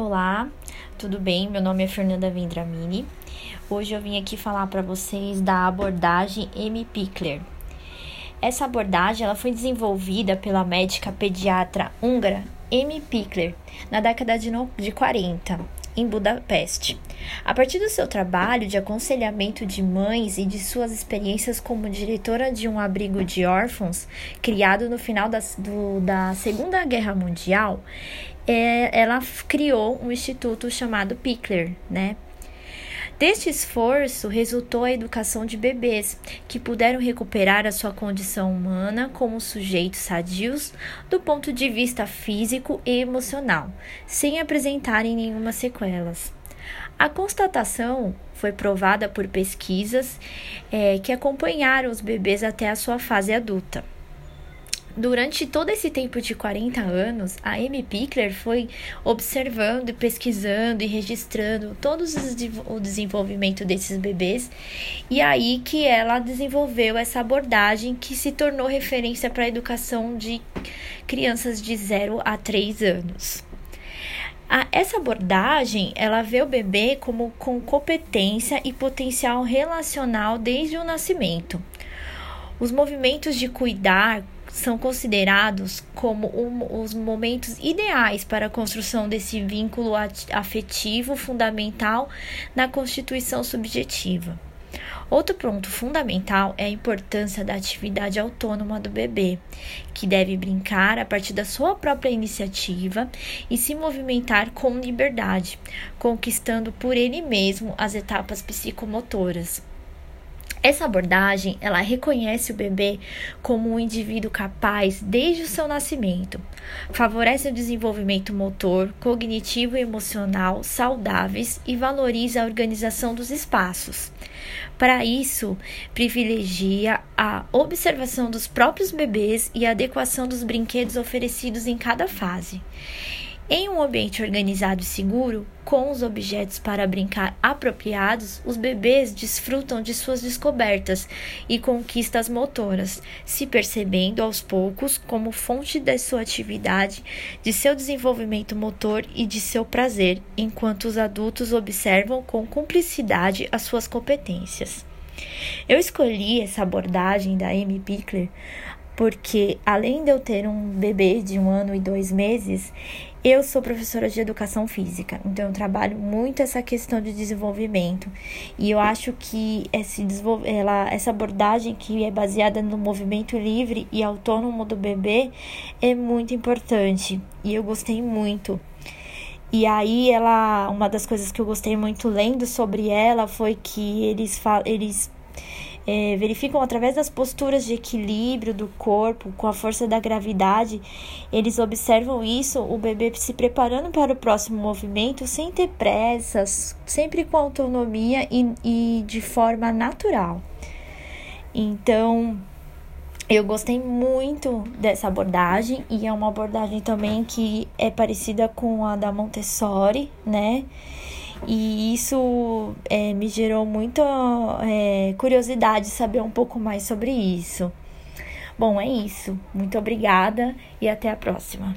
Olá, tudo bem? Meu nome é Fernanda Vendramini. Hoje eu vim aqui falar para vocês da abordagem M. Pickler. Essa abordagem ela foi desenvolvida pela médica pediatra húngara M. Pickler na década de, no, de 40 em Budapeste. A partir do seu trabalho de aconselhamento de mães e de suas experiências como diretora de um abrigo de órfãos, criado no final da, do, da Segunda Guerra Mundial, é, ela criou um instituto chamado Pickler, né? Deste esforço resultou a educação de bebês que puderam recuperar a sua condição humana como sujeitos sadios do ponto de vista físico e emocional, sem apresentarem nenhuma sequelas. A constatação foi provada por pesquisas é, que acompanharam os bebês até a sua fase adulta. Durante todo esse tempo de 40 anos, a Amy Pickler foi observando, pesquisando e registrando todo o desenvolvimento desses bebês, e aí que ela desenvolveu essa abordagem que se tornou referência para a educação de crianças de 0 a 3 anos. A, essa abordagem, ela vê o bebê como com competência e potencial relacional desde o nascimento. Os movimentos de cuidar, são considerados como um, os momentos ideais para a construção desse vínculo afetivo fundamental na constituição subjetiva. Outro ponto fundamental é a importância da atividade autônoma do bebê, que deve brincar a partir da sua própria iniciativa e se movimentar com liberdade, conquistando por ele mesmo as etapas psicomotoras. Essa abordagem, ela reconhece o bebê como um indivíduo capaz desde o seu nascimento, favorece o desenvolvimento motor, cognitivo e emocional saudáveis e valoriza a organização dos espaços. Para isso, privilegia a observação dos próprios bebês e a adequação dos brinquedos oferecidos em cada fase. Em um ambiente organizado e seguro, com os objetos para brincar apropriados, os bebês desfrutam de suas descobertas e conquistas motoras, se percebendo aos poucos como fonte da sua atividade, de seu desenvolvimento motor e de seu prazer, enquanto os adultos observam com cumplicidade as suas competências. Eu escolhi essa abordagem da Amy Pickler porque além de eu ter um bebê de um ano e dois meses, eu sou professora de educação física, então eu trabalho muito essa questão de desenvolvimento. E eu acho que esse ela, essa abordagem que é baseada no movimento livre e autônomo do bebê é muito importante. E eu gostei muito. E aí ela, uma das coisas que eu gostei muito lendo sobre ela foi que eles eles é, verificam através das posturas de equilíbrio do corpo, com a força da gravidade, eles observam isso, o bebê se preparando para o próximo movimento sem ter pressas, sempre com autonomia e, e de forma natural. Então, eu gostei muito dessa abordagem e é uma abordagem também que é parecida com a da Montessori, né? E isso é, me gerou muita é, curiosidade saber um pouco mais sobre isso. Bom, é isso. Muito obrigada e até a próxima.